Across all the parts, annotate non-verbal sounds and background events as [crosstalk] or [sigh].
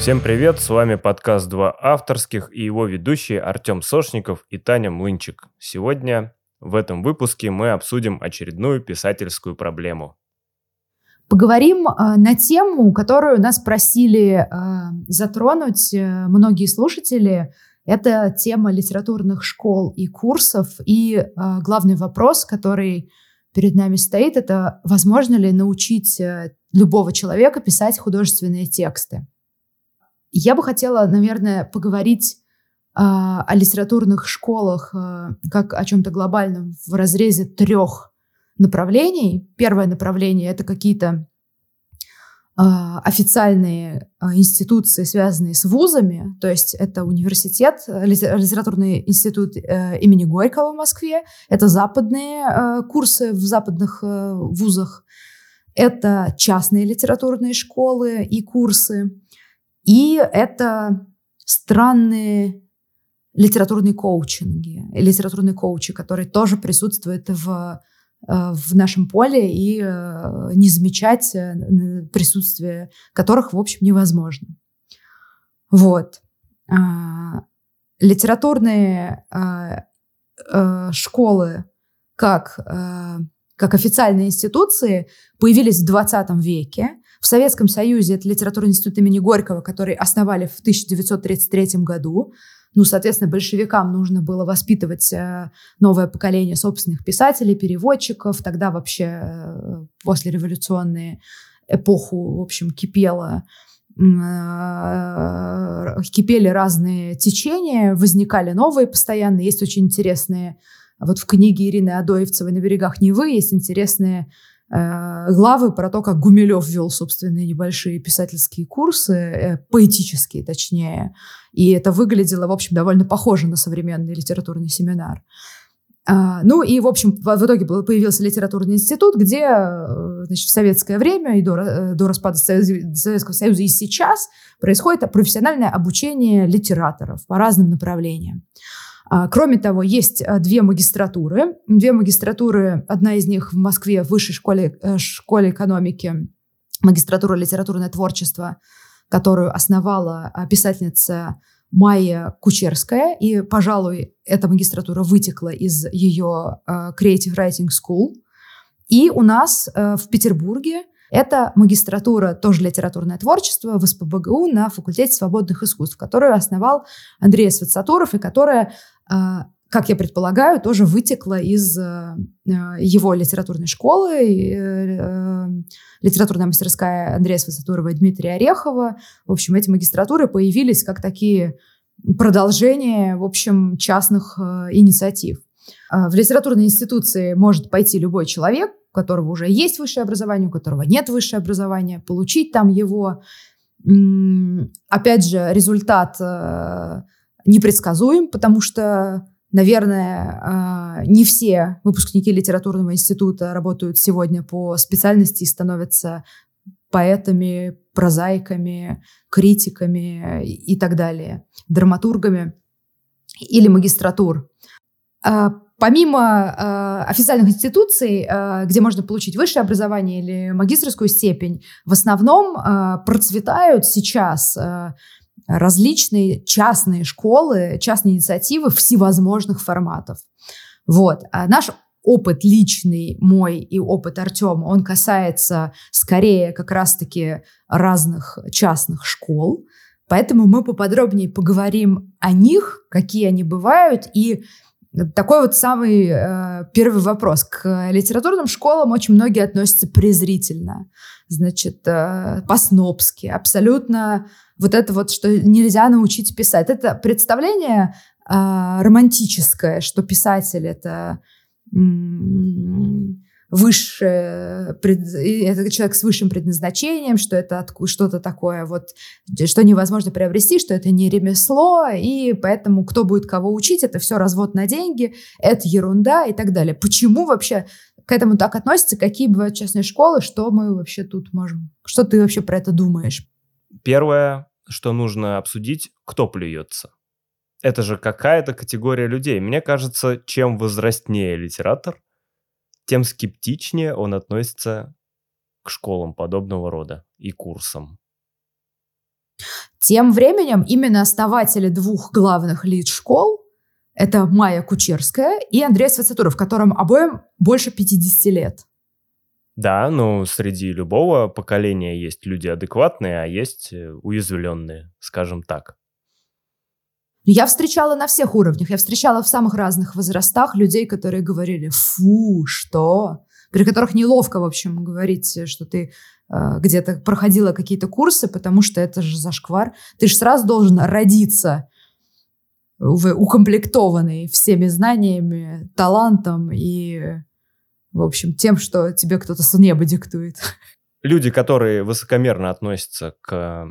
Всем привет, с вами подкаст «Два авторских» и его ведущие Артем Сошников и Таня Млынчик. Сегодня в этом выпуске мы обсудим очередную писательскую проблему. Поговорим э, на тему, которую нас просили э, затронуть э, многие слушатели. Это тема литературных школ и курсов. И э, главный вопрос, который перед нами стоит, это возможно ли научить э, любого человека писать художественные тексты. Я бы хотела, наверное, поговорить э, о литературных школах э, как о чем-то глобальном в разрезе трех направлений. Первое направление — это какие-то а, официальные а, институции, связанные с вузами, то есть это университет, литературный институт э, имени Горького в Москве, это западные э, курсы в западных э, вузах, это частные литературные школы и курсы, и это странные литературные коучинги, литературные коучи, которые тоже присутствуют в Э, в нашем поле и э, не замечать э, присутствие которых, в общем, невозможно. Вот. А, литературные школы как, как официальные институции появились в 20 веке. В Советском Союзе это литературный институт имени Горького, который основали в 1933 году. Ну, соответственно, большевикам нужно было воспитывать э, новое поколение собственных писателей, переводчиков. Тогда вообще э, после революционной эпоху, в общем, кипела э, кипели разные течения, возникали новые постоянно. Есть очень интересные, вот в книге Ирины Адоевцевой «На берегах Невы» есть интересные Э, главы про то, как Гумилев вел собственные небольшие писательские курсы, э, поэтические точнее. И это выглядело, в общем, довольно похоже на современный литературный семинар. А, ну и, в общем, в, в итоге появился литературный институт, где э, значит, в советское время и до, до распада Советского Союза и сейчас происходит профессиональное обучение литераторов по разным направлениям. А, кроме того, есть а, две магистратуры. Две магистратуры, одна из них в Москве, в Высшей школе, э, школе экономики, магистратура литературное творчество, которую основала а, писательница Майя Кучерская. И, пожалуй, эта магистратура вытекла из ее Creative Writing School. И у нас э, в Петербурге это магистратура, тоже литературное творчество в СПБГУ на факультете свободных искусств, которую основал Андрей Свацатуров и которая как я предполагаю, тоже вытекла из э, его литературной школы, э, литературная мастерская Андрея Свацатурова и Дмитрия Орехова. В общем, эти магистратуры появились как такие продолжения, в общем, частных э, инициатив. А, в литературной институции может пойти любой человек, у которого уже есть высшее образование, у которого нет высшее образование, получить там его. Опять же, результат непредсказуем, потому что, наверное, а, не все выпускники литературного института работают сегодня по специальности и становятся поэтами, прозаиками, критиками и так далее, драматургами или магистратур. А, помимо э, официальных институций, где можно получить высшее образование или магистрскую степень, в основном процветают сейчас различные частные школы, частные инициативы всевозможных форматов. Вот. А наш опыт личный мой и опыт Артема, он касается скорее как раз-таки разных частных школ. Поэтому мы поподробнее поговорим о них, какие они бывают, и такой вот самый э, первый вопрос. К литературным школам очень многие относятся презрительно, значит, э, по-снобски, абсолютно вот это вот, что нельзя научить писать. Это представление э, романтическое, что писатель это высшее, это человек с высшим предназначением, что это что-то такое вот, что невозможно приобрести, что это не ремесло, и поэтому кто будет кого учить, это все развод на деньги, это ерунда и так далее. Почему вообще к этому так относятся, какие бывают частные школы, что мы вообще тут можем, что ты вообще про это думаешь? Первое, что нужно обсудить, кто плюется. Это же какая-то категория людей. Мне кажется, чем возрастнее литератор, тем скептичнее он относится к школам подобного рода и курсам. Тем временем именно основатели двух главных лид-школ это Майя Кучерская и Андрей Свацатуров, которым обоим больше 50 лет. Да, ну, среди любого поколения есть люди адекватные, а есть э, уязвленные, скажем так. Я встречала на всех уровнях. Я встречала в самых разных возрастах людей, которые говорили «фу, что?», при которых неловко, в общем, говорить, что ты э, где-то проходила какие-то курсы, потому что это же зашквар. Ты же сразу должен родиться укомплектованный всеми знаниями, талантом и, в общем, тем, что тебе кто-то с неба диктует. Люди, которые высокомерно относятся к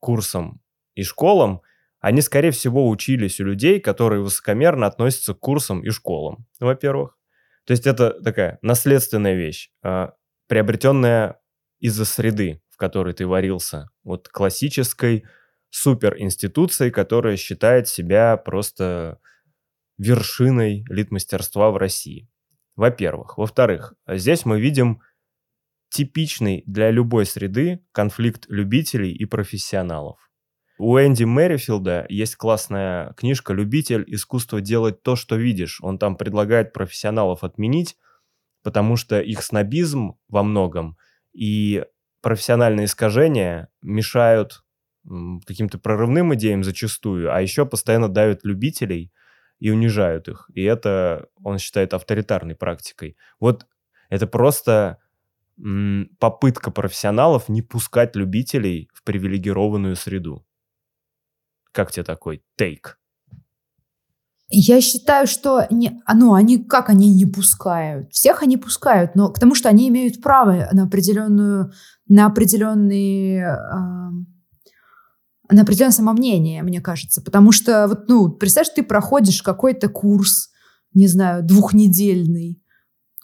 курсам и школам, они, скорее всего, учились у людей, которые высокомерно относятся к курсам и школам, во-первых. То есть это такая наследственная вещь, а, приобретенная из-за среды, в которой ты варился. Вот классической суперинституцией, которая считает себя просто вершиной литмастерства в России. Во-первых. Во-вторых, здесь мы видим типичный для любой среды конфликт любителей и профессионалов. У Энди Мэрифилда есть классная книжка «Любитель. Искусство делать то, что видишь». Он там предлагает профессионалов отменить, потому что их снобизм во многом и профессиональные искажения мешают каким-то прорывным идеям зачастую, а еще постоянно давят любителей и унижают их. И это он считает авторитарной практикой. Вот это просто попытка профессионалов не пускать любителей в привилегированную среду. Как тебе такой тейк? Я считаю, что не, ну, они как они не пускают? Всех они пускают, но потому что они имеют право на определенную, на определенные э, на определенное самомнение, мне кажется. Потому что, вот, ну, представь, ты проходишь какой-то курс, не знаю, двухнедельный,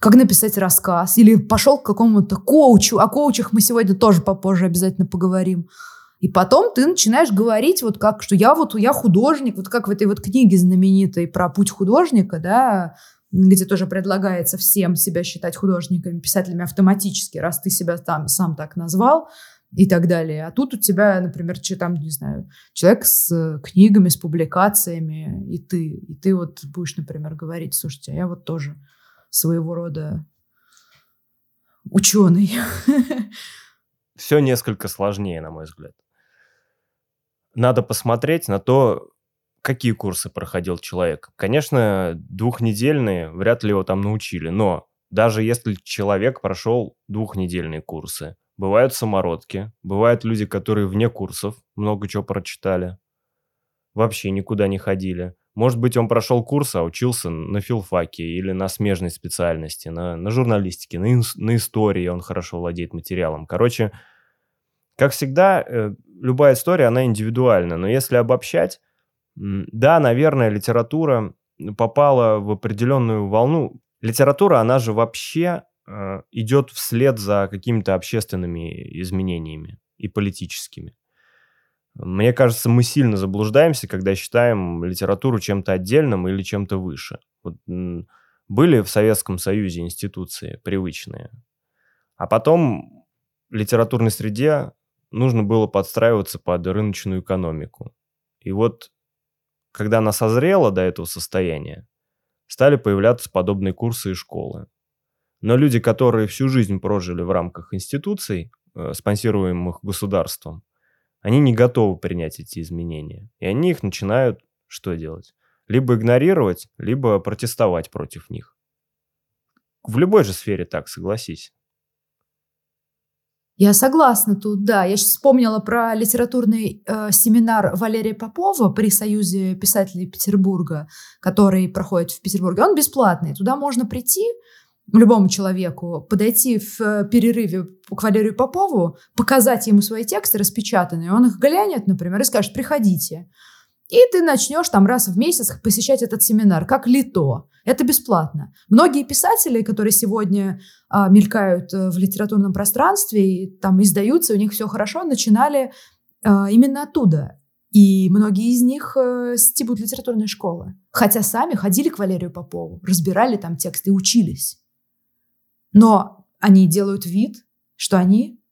как написать рассказ, или пошел к какому-то коучу. О коучах мы сегодня тоже попозже обязательно поговорим. И потом ты начинаешь говорить вот как, что я вот, я художник, вот как в этой вот книге знаменитой про путь художника, да, где тоже предлагается всем себя считать художниками, писателями автоматически, раз ты себя там сам так назвал, и так далее. А тут у тебя, например, че, там, не знаю, человек с книгами, с публикациями, и ты. И ты вот будешь, например, говорить, слушайте, а я вот тоже своего рода ученый. [laughs] Все несколько сложнее, на мой взгляд. Надо посмотреть на то, какие курсы проходил человек. Конечно, двухнедельные вряд ли его там научили, но даже если человек прошел двухнедельные курсы, Бывают самородки, бывают люди, которые вне курсов много чего прочитали, вообще никуда не ходили. Может быть, он прошел курс, а учился на филфаке или на смежной специальности, на, на журналистике, на, на истории, он хорошо владеет материалом. Короче, как всегда, э, любая история, она индивидуальна, но если обобщать, да, наверное, литература попала в определенную волну. Литература, она же вообще Э, идет вслед за какими-то общественными изменениями и политическими. Мне кажется, мы сильно заблуждаемся, когда считаем литературу чем-то отдельным или чем-то выше. Вот, были в Советском Союзе институции привычные, а потом в литературной среде нужно было подстраиваться под рыночную экономику. И вот, когда она созрела до этого состояния, стали появляться подобные курсы и школы. Но люди, которые всю жизнь прожили в рамках институций, э, спонсируемых государством, они не готовы принять эти изменения. И они их начинают что делать? Либо игнорировать, либо протестовать против них. В любой же сфере так, согласись. Я согласна тут, да. Я сейчас вспомнила про литературный э, семинар Валерия Попова при Союзе писателей Петербурга, который проходит в Петербурге. Он бесплатный. Туда можно прийти, любому человеку подойти в э, перерыве к Валерию Попову, показать ему свои тексты распечатанные, он их глянет, например, и скажет, приходите. И ты начнешь там раз в месяц посещать этот семинар, как лито. Это бесплатно. Многие писатели, которые сегодня а, мелькают э, в литературном пространстве и там издаются, у них все хорошо, начинали а, именно оттуда. И многие из них э, стебут литературные школы. Хотя сами ходили к Валерию Попову, разбирали там тексты учились. Но они делают вид, что они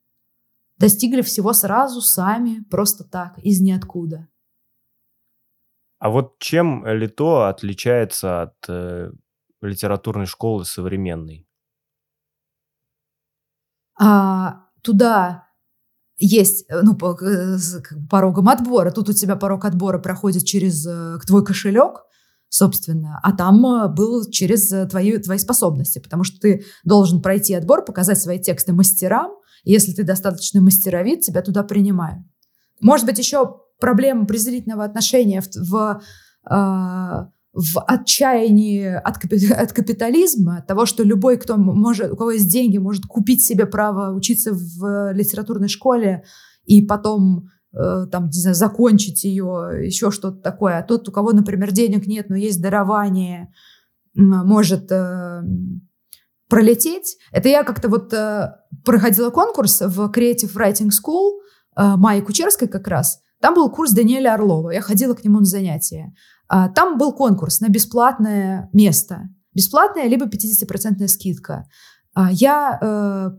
достигли всего сразу, сами, просто так, из ниоткуда. А вот чем Лито отличается от э, литературной школы современной? А, туда есть э, ну, по, порогом отбора. Тут у тебя порог отбора проходит через э, твой кошелек, собственно, а там э, был через твои, твои способности, потому что ты должен пройти отбор, показать свои тексты мастерам, если ты достаточно мастеровит, тебя туда принимают. Может быть, еще проблема презрительного отношения в, в в отчаянии от, от капитализма, от того, что любой, кто может, у кого есть деньги, может купить себе право учиться в литературной школе и потом э, там, не знаю, закончить ее, еще что-то такое. А тот, у кого, например, денег нет, но есть дарование, может э, пролететь. Это я как-то вот э, проходила конкурс в Creative Writing School э, Майи Кучерской как раз. Там был курс Даниэля Орлова. Я ходила к нему на занятия. А, там был конкурс на бесплатное место. Бесплатная либо 50% скидка. А, я э,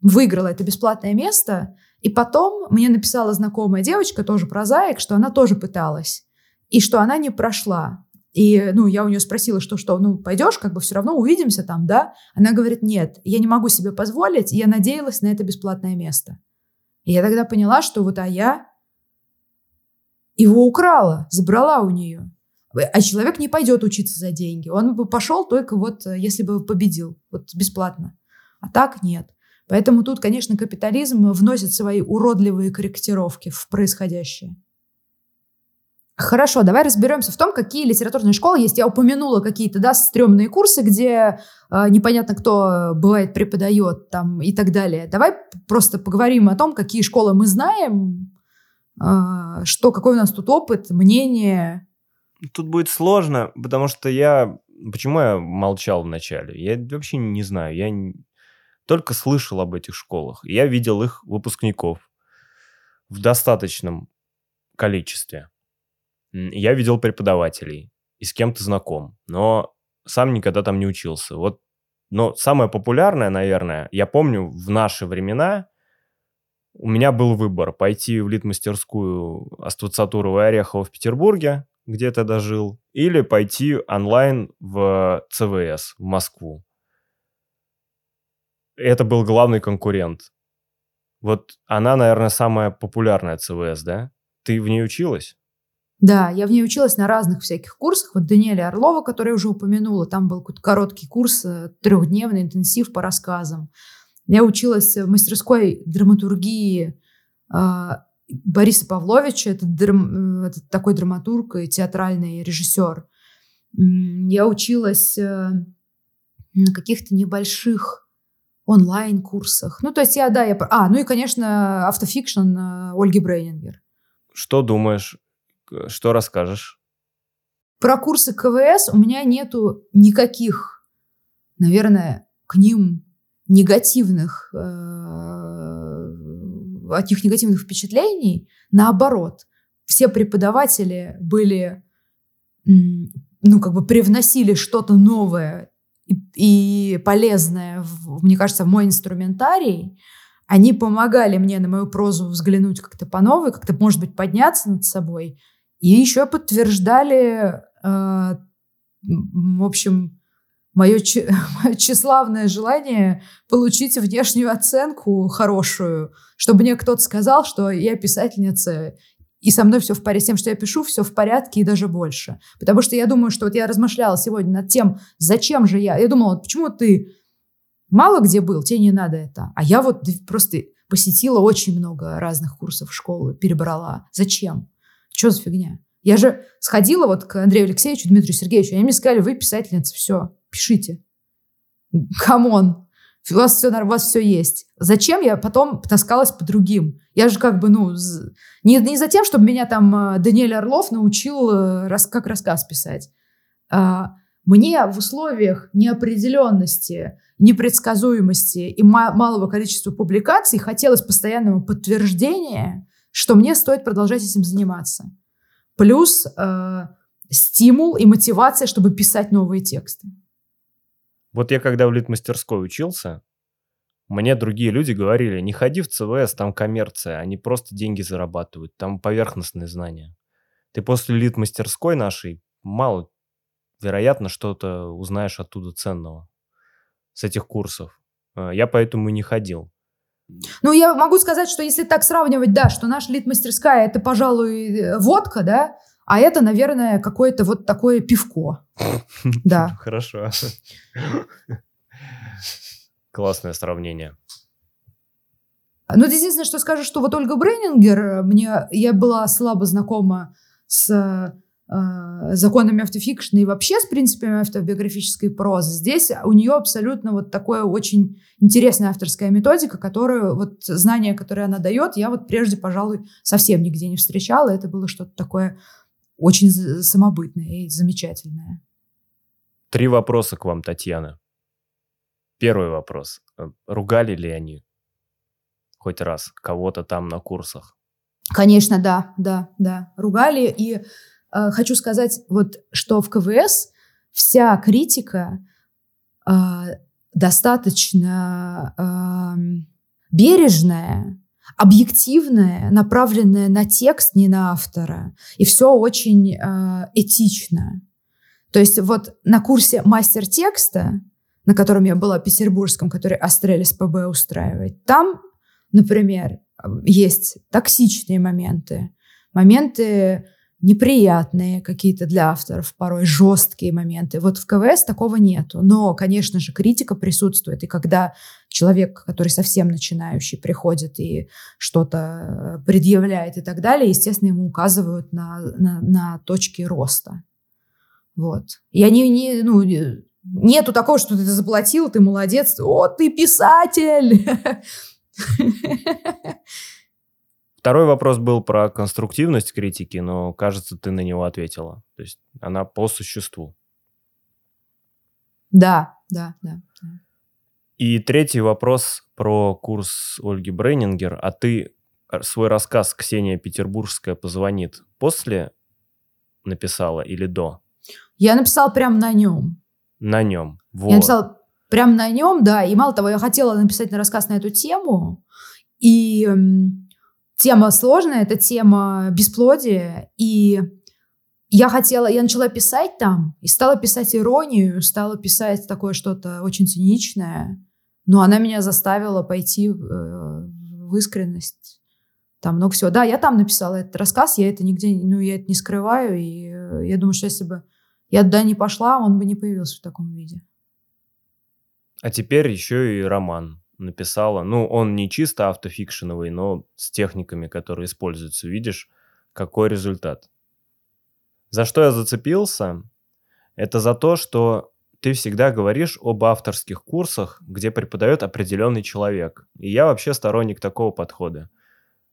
выиграла это бесплатное место, и потом мне написала знакомая девочка, тоже прозаик, что она тоже пыталась, и что она не прошла. И, ну, я у нее спросила, что, что, ну, пойдешь, как бы все равно увидимся там, да? Она говорит, нет, я не могу себе позволить, я надеялась на это бесплатное место. И я тогда поняла, что вот, а я его украла, забрала у нее. А человек не пойдет учиться за деньги. Он бы пошел только вот, э, если бы победил, вот бесплатно. А так нет. Поэтому тут, конечно, капитализм вносит свои уродливые корректировки в происходящее. Хорошо, давай разберемся в том, какие литературные школы есть. Я упомянула какие-то, да, стрёмные курсы, где э, непонятно кто бывает преподает там и так далее. Давай просто поговорим о том, какие школы мы знаем, что, какой у нас тут опыт, мнение? Тут будет сложно, потому что я... Почему я молчал вначале? Я вообще не знаю. Я только слышал об этих школах. Я видел их выпускников в достаточном количестве. Я видел преподавателей и с кем-то знаком, но сам никогда там не учился. Вот, но самое популярное, наверное, я помню в наши времена у меня был выбор пойти в литмастерскую Аствацатурова и Орехова в Петербурге, где я тогда жил, или пойти онлайн в ЦВС в Москву. Это был главный конкурент. Вот она, наверное, самая популярная ЦВС, да? Ты в ней училась? Да, я в ней училась на разных всяких курсах. Вот Даниэля Орлова, который я уже упомянула, там был какой-то короткий курс, э, трехдневный интенсив по рассказам. Я училась в мастерской драматургии э, Бориса Павловича, это, драм, это такой драматург и театральный режиссер. Я училась э, на каких-то небольших онлайн-курсах. Ну, то есть я, да, я... А, ну и, конечно, автофикшн э, Ольги Брейнингер. Что думаешь? Что расскажешь? Про курсы КВС у меня нету никаких, наверное, к ним негативных, э, от них негативных впечатлений. Наоборот, все преподаватели были, ну, как бы привносили что-то новое и, полезное, в, мне кажется, в мой инструментарий. Они помогали мне на мою прозу взглянуть как-то по новой, как-то, может быть, подняться над собой. И еще подтверждали, э, в общем, мое, [laughs] мое тщеславное желание получить внешнюю оценку хорошую, чтобы мне кто-то сказал, что я писательница, и со мной все в порядке, с тем, что я пишу, все в порядке и даже больше. Потому что я думаю, что вот я размышляла сегодня над тем, зачем же я. Я думала, вот почему ты мало где был, тебе не надо это. А я вот просто посетила очень много разных курсов школы, перебрала. Зачем? Что за фигня? Я же сходила вот к Андрею Алексеевичу, Дмитрию Сергеевичу, они мне сказали, вы писательница, все пишите. Come on. У вас все, у вас все есть. Зачем я потом таскалась по другим? Я же как бы, ну, не, не за тем, чтобы меня там э, Даниэль Орлов научил, э, рас, как рассказ писать. А, мне в условиях неопределенности, непредсказуемости и малого количества публикаций хотелось постоянного подтверждения, что мне стоит продолжать этим заниматься. Плюс э, стимул и мотивация, чтобы писать новые тексты. Вот я когда в литмастерской учился, Мне другие люди говорили, не ходи в ЦВС, там коммерция, они просто деньги зарабатывают, там поверхностные знания. Ты после лид-мастерской нашей мало, вероятно, что-то узнаешь оттуда ценного с этих курсов. Э, я поэтому и не ходил. Ну, я могу сказать, что если так сравнивать, да, что наша лид-мастерская это, пожалуй, э, водка, да, а это, наверное, какое-то вот такое пивко. [laughs] Да. Хорошо. Классное сравнение. Ну, единственное, что скажу, что вот Ольга Брейнингер, мне, я была слабо знакома с э, законами автофикшн и вообще с принципами автобиографической прозы. Здесь у нее абсолютно вот такое очень интересная авторская методика, которую, вот знания, которые она дает, я вот прежде, пожалуй, совсем нигде не встречала. Это было что-то такое очень самобытное и замечательное. Три вопроса к вам, Татьяна. Первый вопрос. Э, ругали ли они хоть раз кого-то там на курсах? Конечно, да, да, да. Ругали. И э, хочу сказать, вот, что в КВС вся критика э, достаточно э, бережная, объективная, направленная на текст, не на автора. И все очень э, этично. То есть вот на курсе мастер текста на котором я была, петербургском, который Астрелис ПБ устраивает, там, например, есть токсичные моменты, моменты неприятные какие-то для авторов, порой жесткие моменты. Вот в КВС такого нету. Но, конечно же, критика присутствует. И когда человек, который совсем начинающий, приходит и что-то предъявляет и так далее, естественно, ему указывают на, на, на точки роста. Вот. Я не, не, ну, Нету такого, что ты заплатил, ты молодец, о, ты писатель. [laughs] Второй вопрос был про конструктивность критики, но, кажется, ты на него ответила. То есть она по существу. Да, да, да. И третий вопрос про курс Ольги Брейнингер. А ты свой рассказ «Ксения Петербургская позвонит» после написала или до? Я написала прямо на нем. На нем. Вот. Я написала прям на нем, да. И мало того, я хотела написать на рассказ на эту тему. И э, тема сложная, это тема бесплодия. И я хотела, я начала писать там, и стала писать иронию, стала писать такое что-то очень циничное. Но она меня заставила пойти э, в искренность. Там много всего. Да, я там написала этот рассказ, я это нигде, ну, я это не скрываю. И э, я думаю, что если бы я туда не пошла, он бы не появился в таком виде. А теперь еще и роман написала. Ну, он не чисто автофикшеновый, но с техниками, которые используются. Видишь, какой результат. За что я зацепился? Это за то, что ты всегда говоришь об авторских курсах, где преподает определенный человек. И я вообще сторонник такого подхода.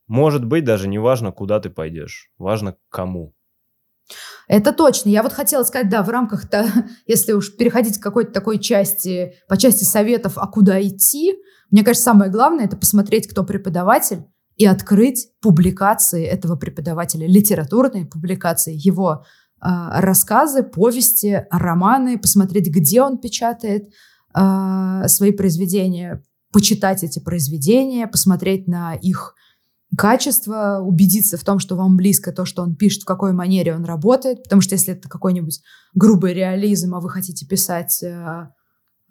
Может быть, даже не важно, куда ты пойдешь, важно к кому. Это точно. Я вот хотела сказать, да, в рамках-то, [laughs] если уж переходить к какой-то такой части, по части советов, а куда идти, мне кажется, самое главное – это посмотреть, кто преподаватель, и открыть публикации этого преподавателя, литературные публикации, его э, рассказы, повести, романы, посмотреть, где он печатает э, свои произведения, почитать эти произведения, посмотреть на их качество, убедиться в том, что вам близко то, что он пишет, в какой манере он работает, потому что если это какой-нибудь грубый реализм, а вы хотите писать э,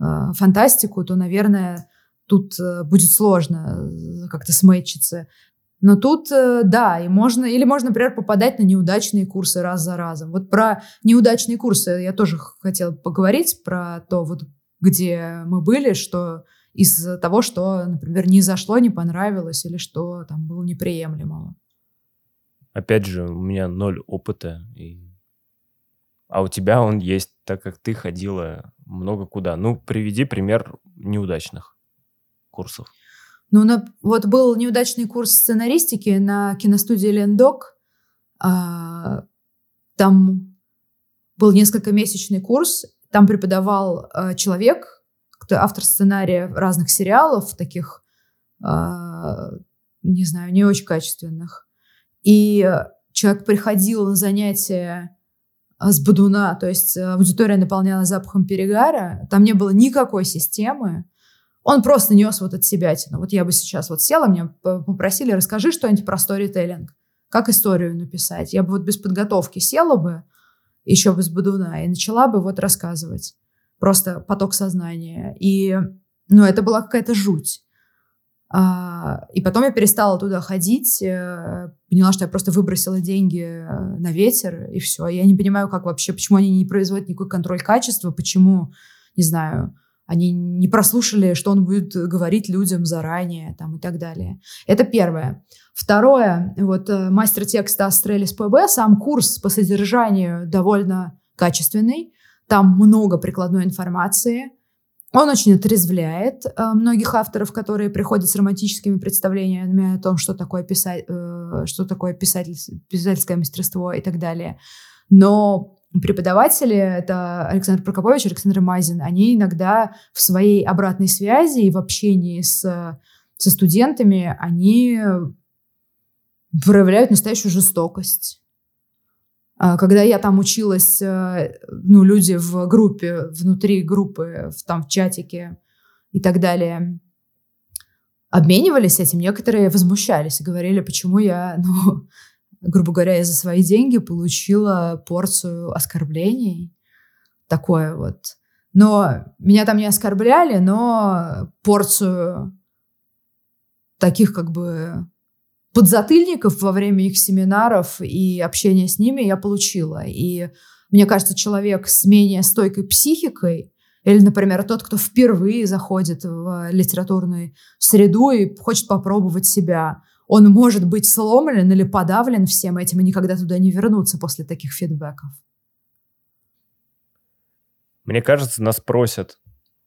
э, фантастику, то, наверное, тут э, будет сложно э, как-то смычиться. Но тут, э, да, и можно, или можно, например, попадать на неудачные курсы раз за разом. Вот про неудачные курсы я тоже хотела поговорить, про то, вот, где мы были, что из того, что, например, не зашло, не понравилось или что там было неприемлемого. Опять же, у меня ноль опыта, и... а у тебя он есть, так как ты ходила много куда. Ну, приведи пример неудачных курсов. Ну, на, вот был неудачный курс сценаристики на киностудии Лендок. А, там был несколько месячный курс. Там преподавал а, человек, автор сценария разных сериалов, таких, э, не знаю, не очень качественных. И человек приходил на занятия с Бадуна, то есть аудитория наполнялась запахом перегара, там не было никакой системы, Он просто нес вот от себя. Вот я бы сейчас вот села, меня попросили, расскажи что-нибудь про сторителлинг. Как историю написать? Я бы вот без подготовки села бы, еще без Бадуна, и начала бы вот рассказывать. Просто поток сознания. И, ну, это была какая-то жуть. А, и потом я перестала туда ходить, э, поняла, что я просто выбросила деньги э, на ветер, и все. Я не понимаю, как вообще, почему они не производят никакой контроль качества, почему, не знаю, они не прослушали, что он будет говорить людям заранее там, и так далее. Это первое. Второе, вот э, мастер текста Астрелис ПБ, сам курс по содержанию довольно качественный, там много прикладной информации, он очень отрезвляет э, многих авторов, которые приходят с романтическими представлениями о том, что такое, писать, э, что такое писатель, писательское мастерство и так далее. Но преподаватели, это Александр Прокопович, Александр Мазин, они иногда в своей обратной связи и в общении с, со студентами, они проявляют настоящую жестокость. А когда я там училась, э, ну, люди в группе, внутри группы, в, там в чатике и так далее, обменивались этим, некоторые возмущались и говорили, почему я, [laughs] ну, грубо говоря, я за свои деньги получила порцию оскорблений. Такое вот. Но меня там не оскорбляли, но порцию таких как бы подзатыльников во время их семинаров и общения с ними я получила. И мне кажется, человек с менее стойкой психикой, или, например, тот, кто впервые заходит в литературную среду и хочет попробовать себя, он может быть сломлен или подавлен всем этим и никогда туда не вернуться после таких фидбэков. Мне кажется, нас просят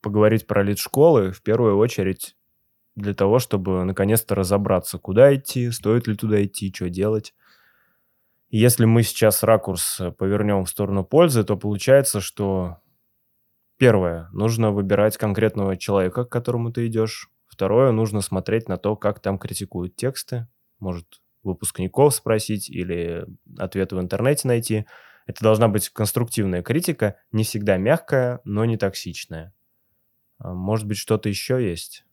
поговорить про лид-школы в первую очередь для того, чтобы наконец-то разобраться, куда идти, стоит ли туда идти, что делать. Если мы сейчас ракурс повернем в сторону пользы, то получается, что первое, нужно выбирать конкретного человека, к которому ты идешь, Второе, нужно смотреть на то, как там критикуют тексты. Может, выпускников спросить или ответы в интернете найти. Это должна быть конструктивная критика, не всегда мягкая, но не токсичная. А может быть, что-то еще есть?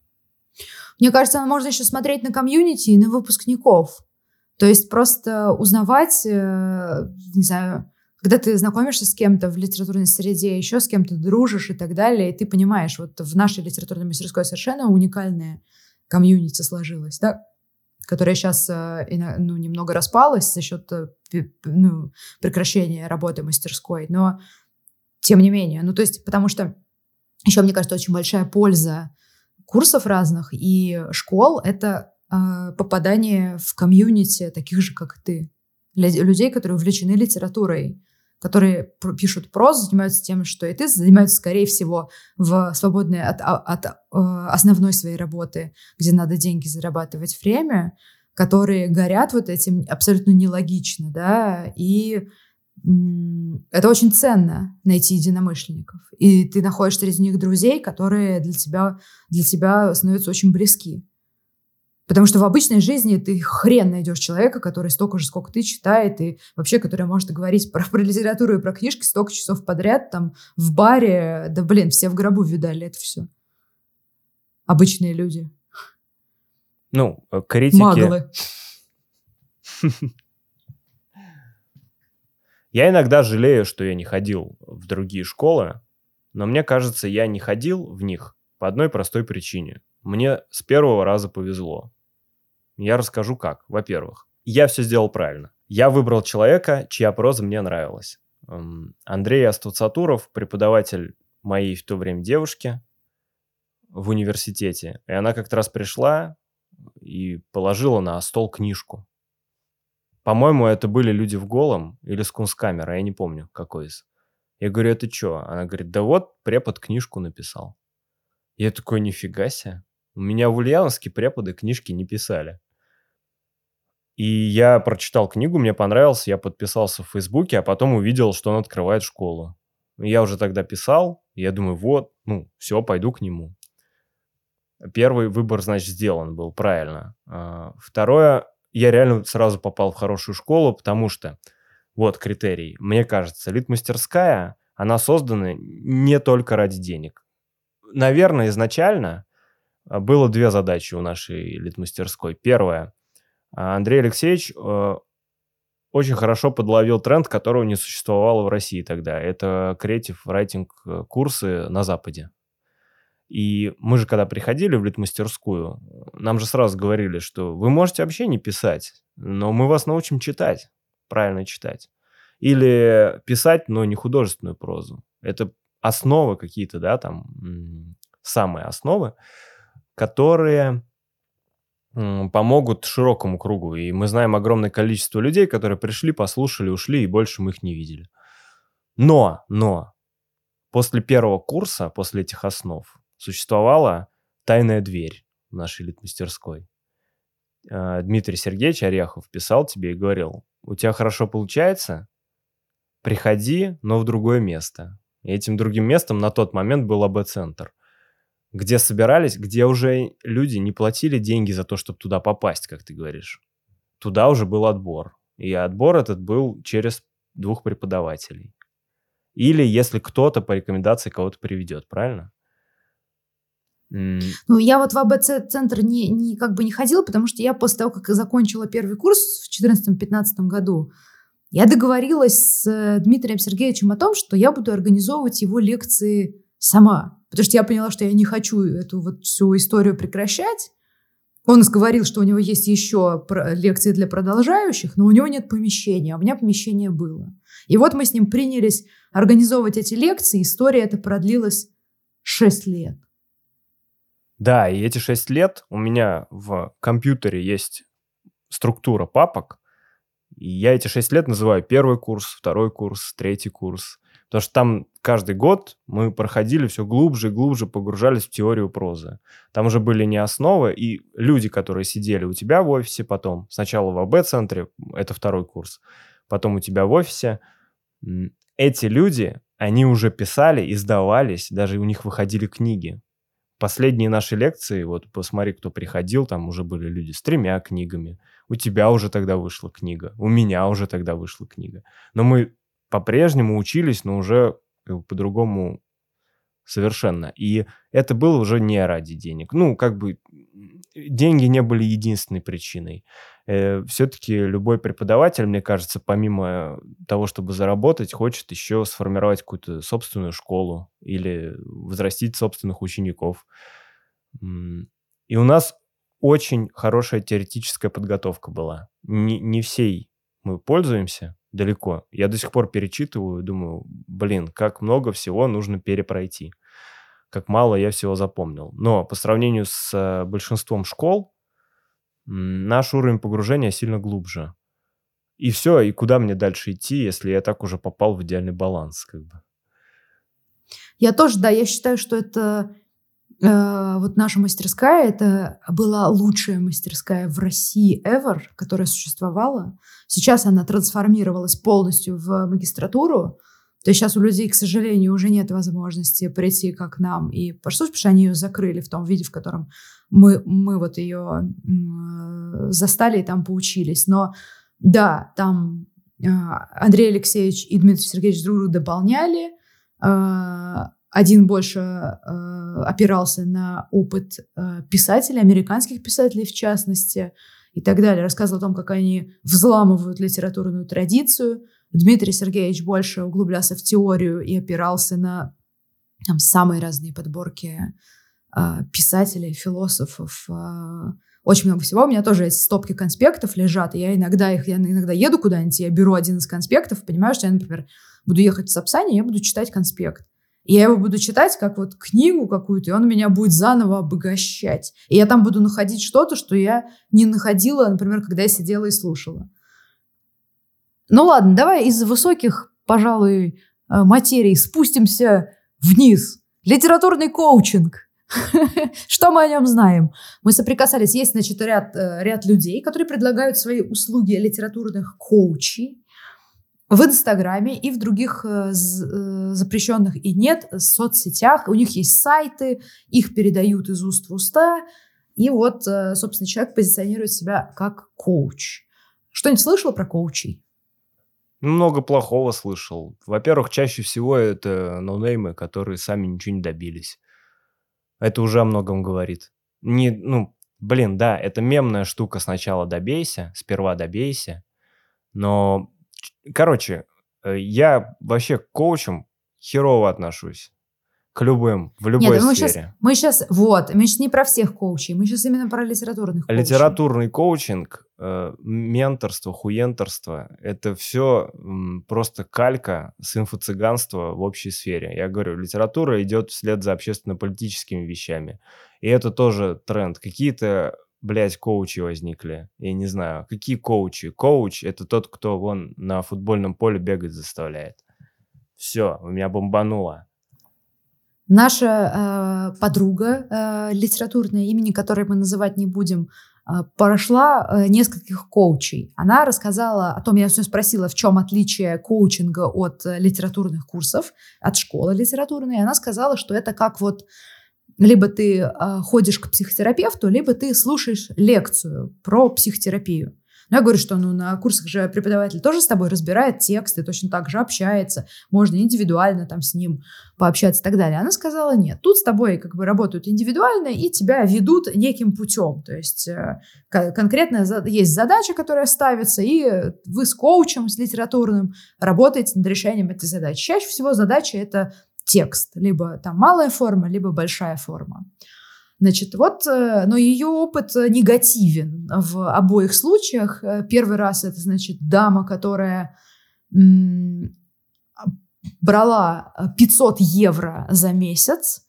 Мне кажется, можно еще смотреть на комьюнити и на выпускников. То есть просто узнавать, э, не знаю, когда ты знакомишься с кем-то в литературной среде, еще с кем-то дружишь и так далее, и ты понимаешь, вот в нашей литературной мастерской совершенно уникальная комьюнити сложилась, да, которая сейчас э, ну, немного распалась за счет э, ну, прекращения работы мастерской, но тем не менее, ну то есть потому что еще, мне кажется, очень большая польза курсов разных и школ — это э, попадание в комьюнити таких же, как ты, людей, которые увлечены литературой, которые пишут прозу, занимаются тем, что и ты, занимаются, скорее всего, в свободное от, а, от, э, основной своей работы, где надо деньги зарабатывать время, которые горят вот этим абсолютно нелогично, да, и это очень ценно найти единомышленников. И ты находишь среди них друзей, которые для тебя, для тебя становятся очень близки. Потому что в обычной жизни ты хрен найдешь человека, который столько же, сколько ты читает, и вообще, который может говорить про, про литературу и про книжки столько часов подряд, там, в баре. Да, блин, все в гробу видали это все. Обычные люди. Ну, э, критики... Маглы. Я иногда жалею, что я не ходил в другие школы, но мне кажется, я не ходил в них по одной простой причине. Мне с первого раза повезло. Я расскажу как. Во-первых, я все сделал правильно. Я выбрал человека, чья проза мне нравилась. Андрей Аствацатуров, преподаватель моей в то время девушки в университете. И она как-то раз пришла и положила на стол книжку. По-моему, это были люди в голом или с кунсткамерой, я не помню, какой из. Я говорю, это что? Она говорит, да вот, препод книжку написал. Я такой, нифига себе. У меня в Ульяновске преподы книжки не писали. И я прочитал книгу, мне понравился, я подписался в Фейсбуке, а потом увидел, что он открывает школу. Я уже тогда писал, я думаю, вот, ну, все, пойду к нему. Первый выбор, значит, сделан был, правильно. А, второе, я реально сразу попал в хорошую школу, потому что, вот критерий, мне кажется, лид-мастерская, она создана не только ради денег. Наверное, изначально а, было две задачи у нашей литмастерской. Первая. Андрей Алексеевич э, очень хорошо подловил тренд, которого не существовало в России тогда. Это Creative Writing э, курсы на Западе. И мы же, когда приходили в литмастерскую, нам же сразу говорили, что вы можете вообще не писать, но мы вас научим читать, правильно читать. Или писать, но не художественную прозу. Это основы какие-то, да, там, самые основы, которые помогут широкому кругу. И мы знаем огромное количество людей, которые пришли, послушали, ушли, и больше мы их не видели. Но, но, после первого курса, после этих основ, существовала тайная дверь в нашей литмастерской. А, Дмитрий Сергеевич Орехов писал тебе и говорил, у тебя хорошо получается, приходи, но в другое место. И этим другим местом на тот момент был АБ-центр, где собирались, где уже люди не платили деньги за то, чтобы туда попасть, как ты говоришь. Туда уже был отбор. И отбор этот был через двух преподавателей. Или если кто-то по рекомендации кого-то приведет, правильно? Ну, я вот в АБЦ-центр не, не, как бы не ходила, потому что я после того, как закончила первый курс в 2014-2015 году, я договорилась с э, Дмитрием Сергеевичем о том, что я буду организовывать его лекции сама. Потому что я поняла, что я не хочу эту вот всю историю прекращать. Он говорил, что у него есть еще лекции для продолжающих, но у него нет помещения, а у меня помещение было. И вот мы с ним принялись организовывать эти лекции. История эта продлилась 6 лет. Да, и эти шесть лет у меня в компьютере есть структура папок, и я эти шесть лет называю первый курс, второй курс, третий курс. Потому что там каждый год мы проходили все глубже и глубже, погружались в теорию прозы. Там уже были не основы, и люди, которые сидели у тебя в офисе потом, сначала в АБ-центре, это второй курс, потом у тебя в офисе, эти люди, они уже писали, издавались, даже у них выходили книги. Последние наши лекции, вот посмотри, кто приходил, там уже были люди с тремя книгами. У тебя уже тогда вышла книга, у меня уже тогда вышла книга. Но мы по-прежнему учились, но уже бы, по-другому совершенно. И это было уже не ради денег. Ну, как бы деньги не были единственной причиной э, все-таки любой преподаватель, мне кажется, помимо того, чтобы заработать, хочет еще сформировать какую-то собственную школу или возрастить собственных учеников. И у нас очень хорошая теоретическая подготовка была. Не, не всей мы пользуемся далеко. Я до сих пор перечитываю думаю, блин, как много всего нужно перепройти. Как мало я всего запомнил. Но по сравнению с э, большинством школ, наш уровень погружения сильно глубже. И все, и куда мне дальше идти, если я так уже попал в идеальный баланс, как бы. Я тоже, да, я считаю, что это вот наша мастерская, это была лучшая мастерская в России ever, которая существовала. Сейчас она трансформировалась полностью в магистратуру. То есть сейчас у людей, к сожалению, уже нет возможности прийти как нам и послушать, потому что они ее закрыли в том виде, в котором мы, мы вот ее застали и там поучились. Но да, там э, Андрей Алексеевич и Дмитрий Сергеевич друг друга дополняли. Э, один больше э, опирался на опыт писателей, американских писателей в частности, и так далее. Рассказывал о том, как они взламывают литературную традицию – Дмитрий Сергеевич больше углублялся в теорию и опирался на там, самые разные подборки э, писателей, философов, э, очень много всего. У меня тоже есть стопки конспектов лежат, и я иногда их, я иногда еду куда-нибудь, я беру один из конспектов, понимаю, что я, например, буду ехать в Сапсане, я буду читать конспект. Я его буду читать как вот книгу какую-то, и он меня будет заново обогащать. И я там буду находить что-то, что я не находила, например, когда я сидела и слушала. Ну ладно, давай из высоких, пожалуй, э, материй спустимся вниз. Литературный коучинг. [laughs] Что мы о нем знаем? Мы соприкасались. Есть, значит, ряд, э, ряд людей, которые предлагают свои услуги литературных коучей в Инстаграме и в других э, запрещенных и нет соцсетях. У них есть сайты, их передают из уст в уста. И вот, собственно, человек позиционирует себя как коуч. Что-нибудь слышала про коучей? Много плохого слышал. Во-первых, чаще всего это ноунеймы, которые сами ничего не добились. Это уже о многом говорит. Не, ну, блин, да, это мемная штука сначала добейся, сперва добейся, но, короче, э, я вообще к коучам херово отношусь. К любым, в любой Нет, мы сфере. сейчас, мы сейчас, вот, мы сейчас не про всех коучей, мы сейчас именно про литературных коучей. Литературный коучинг, э, менторство, хуенторство – это все просто калька с инфо-цыганства в общей сфере. Я говорю, литература идет вслед за общественно-политическими вещами. И это тоже тренд. Какие-то, блядь, коучи возникли. Я не знаю. Какие коучи? Коуч – это тот, кто вон на футбольном поле бегать заставляет. Все, у меня бомбануло. Наша э, подруга э, литературная, имени которой мы называть не будем, э, прошла э, нескольких коучей. Она рассказала о том, я все спросила, в чем отличие коучинга от э, литературных курсов, от школы литературной. Она сказала, что это как вот либо ты э, ходишь к психотерапевту, либо ты слушаешь лекцию про психотерапию. Но я говорю, что ну, на курсах же преподаватель тоже с тобой разбирает тексты, точно так же общается, можно индивидуально там с ним пообщаться и так далее. Она сказала, нет, тут с тобой как бы работают индивидуально и тебя ведут неким путем. То есть э, конкретно есть задача, которая ставится, и вы с коучем, с литературным работаете над решением этой задачи. Чаще всего задача — это текст, либо там малая форма, либо большая форма. Значит, вот, э, но ее опыт э, негативен в обоих случаях. Э, первый раз это, значит, дама, которая брала 500 евро за месяц.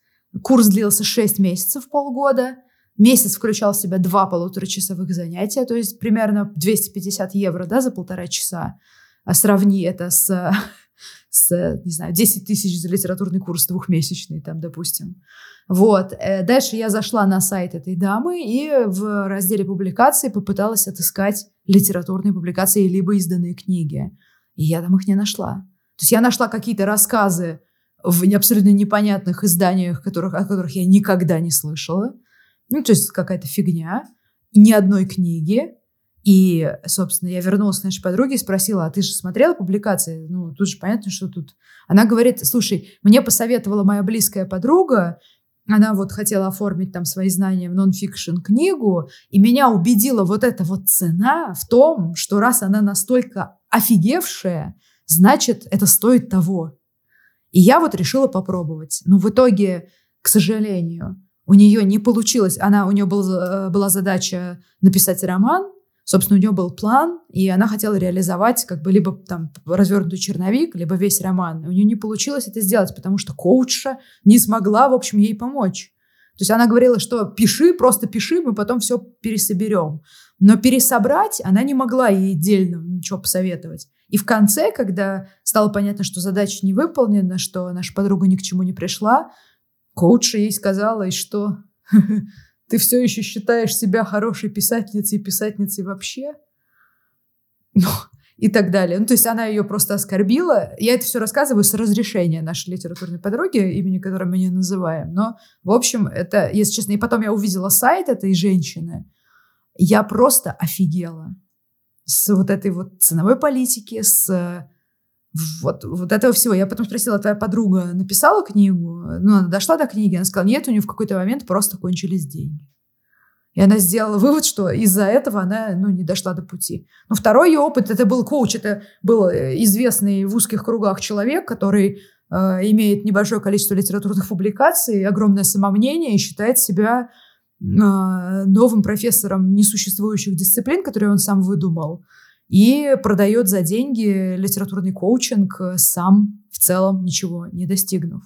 Курс длился 6 месяцев, полгода. Месяц включал в себя два полуторачасовых занятия, то есть примерно 250 евро да, за полтора часа. А сравни это с, [laughs] с, не знаю, 10 тысяч за литературный курс двухмесячный, там, допустим. Вот. Э, дальше я зашла на сайт этой дамы и в разделе публикации попыталась отыскать литературные публикации либо изданные книги. И я там их не нашла. То есть я нашла какие-то рассказы в абсолютно непонятных изданиях, которых, о которых я никогда не слышала. Ну, то есть какая-то фигня. Ни одной книги. И, собственно, я вернулась к нашей подруге и спросила, а ты же смотрела публикации? Ну, тут же понятно, что тут... Она говорит, слушай, мне посоветовала моя близкая подруга, она вот хотела оформить там свои знания в нон-фикшн книгу, и меня убедила вот эта вот цена в том, что раз она настолько офигевшая, значит, это стоит того. И я вот решила попробовать. Но в итоге, к сожалению, у нее не получилось. Она, у нее был, э, была задача написать роман, Собственно, у нее был план, и она хотела реализовать как бы либо там развернутый черновик, либо весь роман. У нее не получилось это сделать, потому что коучша не смогла, в общем, ей помочь. То есть она говорила, что пиши, просто пиши, мы потом все пересоберем. Но пересобрать она не могла ей отдельно ничего посоветовать. И в конце, когда стало понятно, что задача не выполнена, что наша подруга ни к чему не пришла, коуча ей сказала, и что [laughs] Ты все еще считаешь себя хорошей писательницей и писательницей вообще? Ну, и так далее. Ну, то есть она ее просто оскорбила. Я это все рассказываю с разрешения нашей литературной подруги, имени которой мы не называем. Но, в общем, это, если честно, и потом я увидела сайт этой женщины, я просто офигела с вот этой вот ценовой политики, с вот, вот этого всего. Я потом спросила, твоя подруга написала книгу? Ну, она дошла до книги, она сказала, нет, у нее в какой-то момент просто кончились деньги. И она сделала вывод, что из-за этого она ну, не дошла до пути. Но второй ее опыт, это был коуч, это был э, известный в узких кругах человек, который э, имеет небольшое количество литературных публикаций, огромное самомнение и считает себя э, новым профессором несуществующих дисциплин, которые он сам выдумал и продает за деньги литературный коучинг э, сам в целом ничего не достигнув.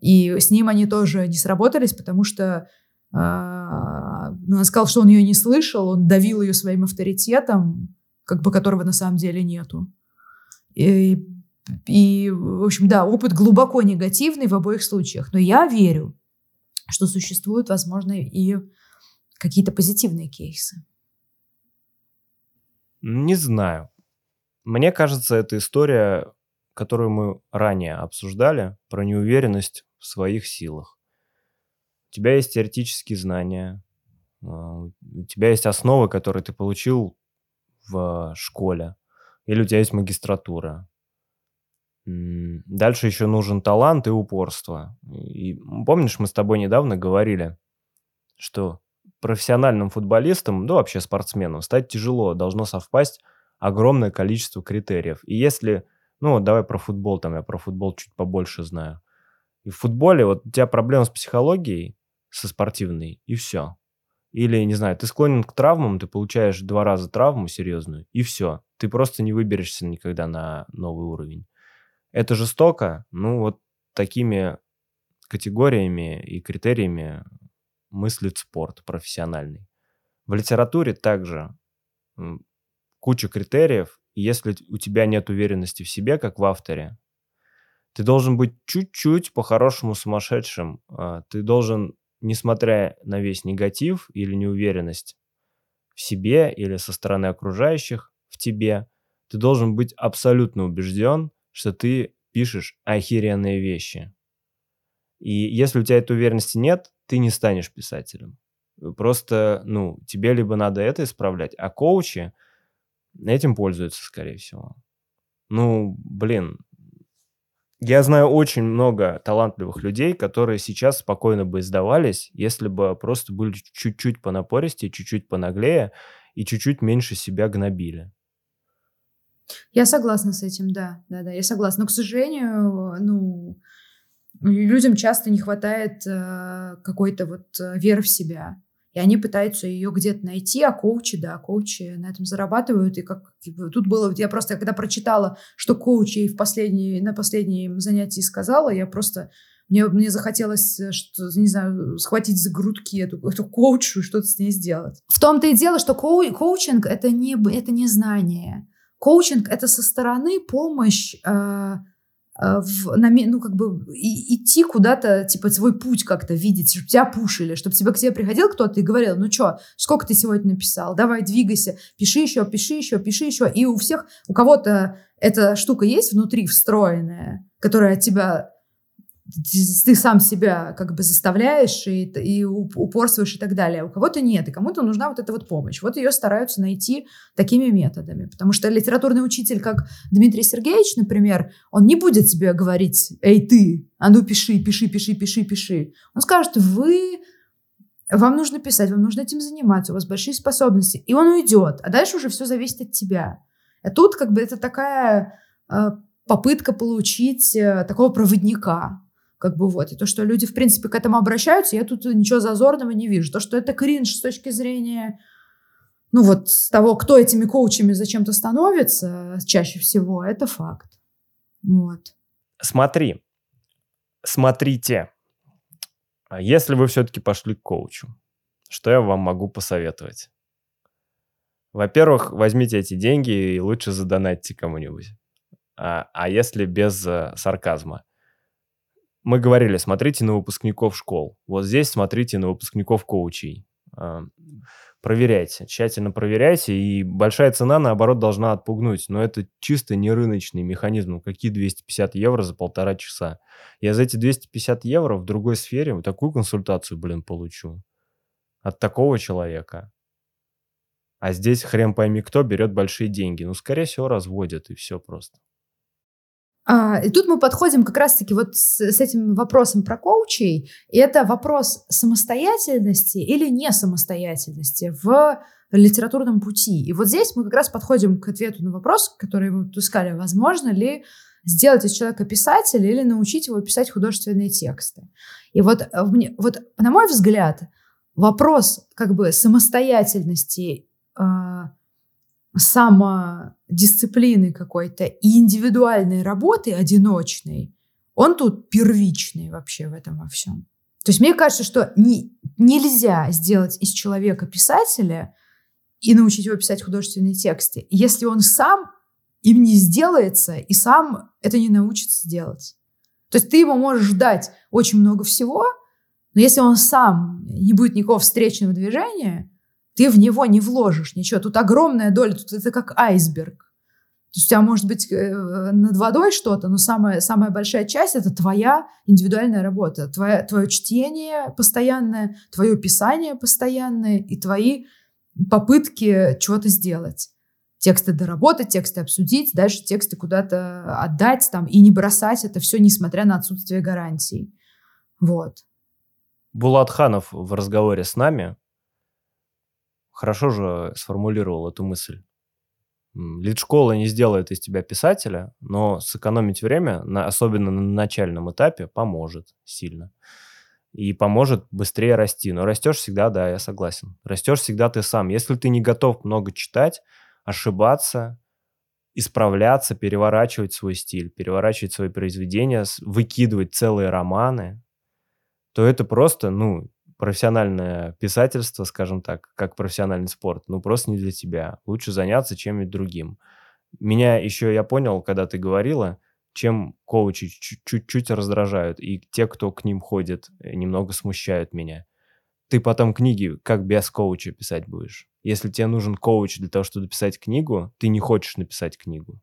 И с ним они тоже не сработались, потому что э, он сказал, что он ее не слышал, он давил ее своим авторитетом, как бы которого на самом деле нету. И, и, в общем, да, опыт глубоко негативный в обоих случаях. Но я верю, что существуют, возможно, и какие-то позитивные кейсы. Не знаю. Мне кажется, это история, которую мы ранее обсуждали, про неуверенность в своих силах. У тебя есть теоретические знания, а, у тебя есть основы, которые ты получил в школе, или у тебя есть магистратура. Дальше еще нужен талант и упорство. И помнишь, мы с тобой недавно говорили, что профессиональным футболистом, ну вообще спортсменом, стать тяжело, должно совпасть огромное количество критериев. И если, ну давай про футбол, там я про футбол чуть побольше знаю. И в футболе вот у тебя проблема с психологией, со спортивной, и все. Или, не знаю, ты склонен к травмам, ты получаешь два раза травму серьезную, и все. Ты просто не выберешься никогда на новый уровень. Это жестоко, ну вот такими категориями и критериями мыслит спорт профессиональный. В литературе также куча критериев, если у тебя нет уверенности в себе, как в авторе, ты должен быть чуть-чуть по-хорошему сумасшедшим. А, ты должен, несмотря на весь негатив или неуверенность в себе или со стороны окружающих в тебе, ты должен быть абсолютно убежден, что ты пишешь охеренные вещи. И если у тебя этой уверенности нет, ты не станешь писателем. Просто, ну, тебе либо надо это исправлять, а коучи этим пользуются, скорее всего. Ну, блин, я знаю очень много талантливых людей, которые сейчас спокойно бы издавались, если бы просто были чуть-чуть понапористее, чуть-чуть понаглее и чуть-чуть меньше себя гнобили. Я согласна с этим, да, да, да, я согласна. Но, к сожалению, ну, людям часто не хватает э, какой-то вот э, веры в себя. И они пытаются ее где-то найти, а коучи, да, коучи на этом зарабатывают. И как тут было, я просто, когда прочитала, что коучи в последней, на последнем занятии сказала, я просто мне, мне захотелось, э, что, не знаю, схватить за грудки эту, эту коучу и что-то с ней сделать. В том-то и дело, что коу, коучинг это не, это не знание. Коучинг это со стороны помощь Э, в, на, ну, как бы и, идти куда-то, типа, свой путь как-то видеть, чтобы тебя пушили, чтобы тебе, к тебе приходил кто-то и говорил, ну что, сколько ты сегодня написал, давай двигайся, пиши еще, пиши еще, пиши еще. И у всех, у кого-то эта штука есть внутри встроенная, которая от тебя ты сам себя как бы заставляешь и, и упорствуешь и так далее. У кого-то нет, и кому-то нужна вот эта вот помощь. Вот ее стараются найти такими методами. Потому что литературный учитель, как Дмитрий Сергеевич, например, он не будет тебе говорить, эй, ты, а ну пиши, пиши, пиши, пиши, пиши. Он скажет, вы вам нужно писать, вам нужно этим заниматься, у вас большие способности. И он уйдет. А дальше уже все зависит от тебя. А тут как бы это такая э, попытка получить э, такого проводника. Как бы вот. И то, что люди, в принципе, к этому обращаются, я тут ничего зазорного не вижу. То, что это кринж с точки зрения ну вот того, кто этими коучами зачем-то становится чаще всего, это факт. Вот. Смотри, смотрите, а если вы все-таки пошли к коучу, что я вам могу посоветовать? Во-первых, возьмите эти деньги и лучше задонатьте кому-нибудь. А, а если без а, сарказма? Мы говорили, смотрите на выпускников школ. Вот здесь смотрите на выпускников коучей. А, проверяйте, тщательно проверяйте, и большая цена, наоборот, должна отпугнуть. Но это чисто не рыночный механизм. Ну, какие 250 евро за полтора часа? Я за эти 250 евро в другой сфере вот такую консультацию, блин, получу. От такого человека. А здесь хрен пойми кто берет большие деньги. Ну, скорее всего, разводят, и все просто. А, и тут мы подходим как раз-таки вот с, с этим вопросом про коучей. И это вопрос самостоятельности или не самостоятельности в литературном пути. И вот здесь мы как раз подходим к ответу на вопрос, который мы искали, возможно ли сделать из человека писателя или научить его писать художественные тексты. И вот, э, вот на мой взгляд, вопрос как бы самостоятельности э, самодисциплины какой-то и индивидуальной работы одиночной, он тут первичный вообще в этом во всем. То есть мне кажется, что не, нельзя сделать из человека писателя и научить его писать художественные тексты, если он сам им не сделается и сам это не научится делать. То есть ты ему можешь дать очень много всего, но если он сам не будет никакого встречного движения, ты в него не вложишь ничего. Тут огромная доля, тут это как айсберг. То есть у тебя может быть э, над водой что-то, но самая, самая большая часть это твоя индивидуальная работа, твое, твое чтение постоянное, твое писание постоянное и твои попытки чего-то сделать. Тексты доработать, тексты обсудить, дальше тексты куда-то отдать там и не бросать это все, несмотря на отсутствие гарантий. Вот. Булатханов в разговоре с нами хорошо же сформулировал эту мысль. Лид-школа не сделает из тебя писателя, но сэкономить время, на, особенно на начальном этапе, поможет сильно. И поможет быстрее расти. Но растешь всегда, да, я согласен. Растешь всегда ты сам. Если ты не готов много читать, ошибаться, исправляться, переворачивать свой стиль, переворачивать свои произведения, выкидывать целые романы, то это просто, ну, профессиональное писательство, скажем так, как профессиональный спорт, ну, просто не для тебя. Лучше заняться чем-нибудь другим. Меня еще, я понял, когда ты говорила, чем коучи чуть-чуть раздражают, и те, кто к ним ходит, э, немного смущают меня. Ты потом книги как без коуча писать будешь. Если тебе нужен коуч для того, чтобы написать книгу, ты не хочешь написать книгу.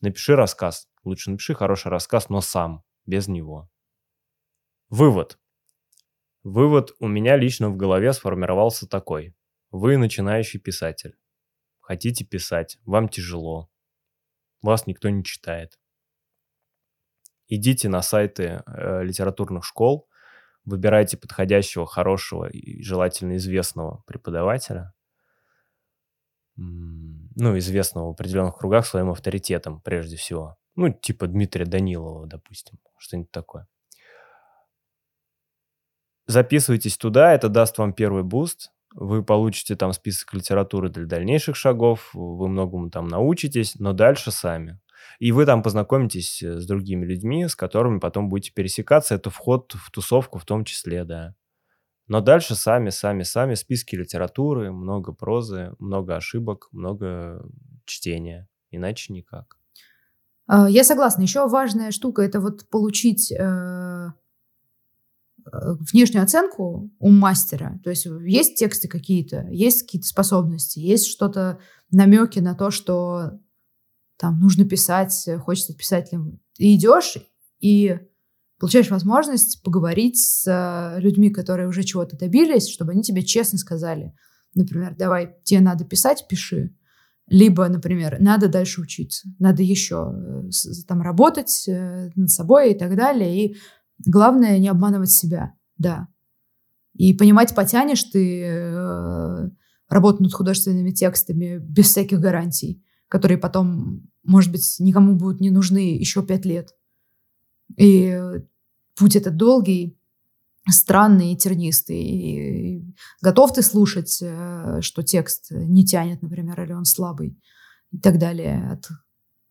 Напиши рассказ. Лучше напиши хороший рассказ, но сам, без него. Вывод. Вывод у меня лично в голове сформировался такой. Вы начинающий писатель. Хотите писать, вам тяжело. Вас никто не читает. Идите на сайты э, литературных школ, выбирайте подходящего, хорошего и желательно известного преподавателя, ну, известного в определенных кругах своим авторитетом, прежде всего. Ну, типа Дмитрия Данилова, допустим, что-нибудь такое. Записывайтесь туда, это даст вам первый boost. Вы получите там список литературы для дальнейших шагов, вы многому там научитесь, но дальше сами. И вы там познакомитесь э, с другими людьми, с которыми потом будете пересекаться. Это вход в тусовку в том числе, да. Но дальше сами, сами, сами списки литературы, много прозы, много ошибок, много чтения. Иначе никак. А, я согласна. Еще важная штука это вот получить э, внешнюю оценку у мастера. То есть есть тексты какие-то, есть какие-то способности, есть что-то, намеки на то, что там нужно писать, хочется писателем. Ты идешь и получаешь возможность поговорить с э, людьми, которые уже чего-то добились, чтобы они тебе честно сказали, например, давай, тебе надо писать, пиши. Либо, например, надо дальше учиться, надо еще э, там работать над собой и так далее. И Главное не обманывать себя, да. И понимать, потянешь ты э, работу над художественными текстами без всяких гарантий, которые потом, может быть, никому будут не нужны еще пять лет. И путь этот долгий, странный и тернистый. И готов ты слушать, э, что текст не тянет, например, или он слабый и так далее от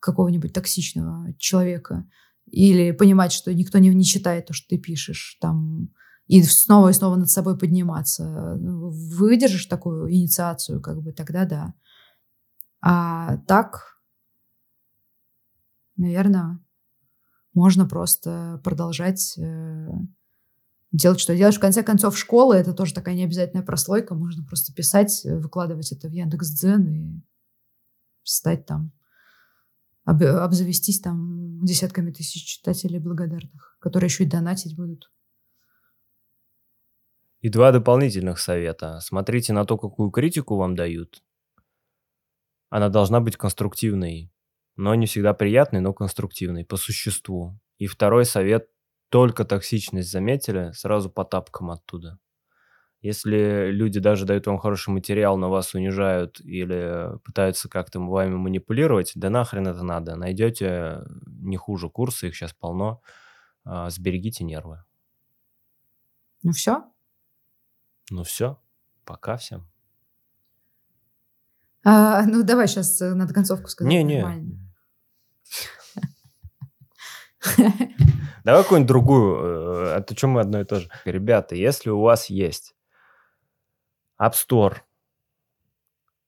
какого-нибудь токсичного человека. Или понимать, что никто не, не читает то, что ты пишешь, там, и снова и снова над собой подниматься. Ну, выдержишь такую инициацию, как бы, тогда да. А так, наверное, можно просто продолжать э, делать, что делаешь. В конце концов, школа — это тоже такая необязательная прослойка. Можно просто писать, выкладывать это в Яндекс.Дзен и стать там об, обзавестись там десятками тысяч читателей благодарных, которые еще и донатить будут. И два дополнительных совета. Смотрите на то, какую критику вам дают. Она должна быть конструктивной, но не всегда приятной, но конструктивной, по существу. И второй совет. Только токсичность заметили, сразу по тапкам оттуда. Если люди даже дают вам хороший материал, но вас унижают или пытаются как-то вами манипулировать, да нахрен это надо. Найдете не хуже курса, их сейчас полно. А, сберегите нервы. Ну все? Ну все. Пока всем. А, ну давай сейчас э, надо концовку сказать. Не-не. Давай какую-нибудь другую, э, а то чем мы одно и то же. Ребята, если у вас есть App Store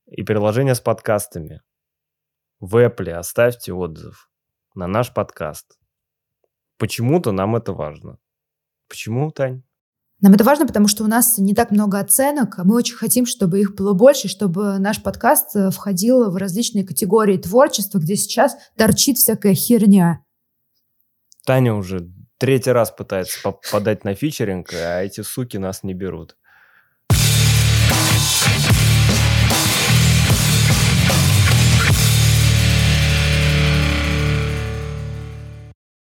и приложение с подкастами. В Apple оставьте отзыв на наш подкаст. Почему-то нам это важно. Почему, Тань? Нам это важно, потому что у нас не так много оценок, а мы очень хотим, чтобы их было больше, чтобы наш подкаст э, входил в различные категории творчества, где сейчас торчит всякая херня. Таня уже третий раз пытается подать на фичеринг, а эти суки нас не берут.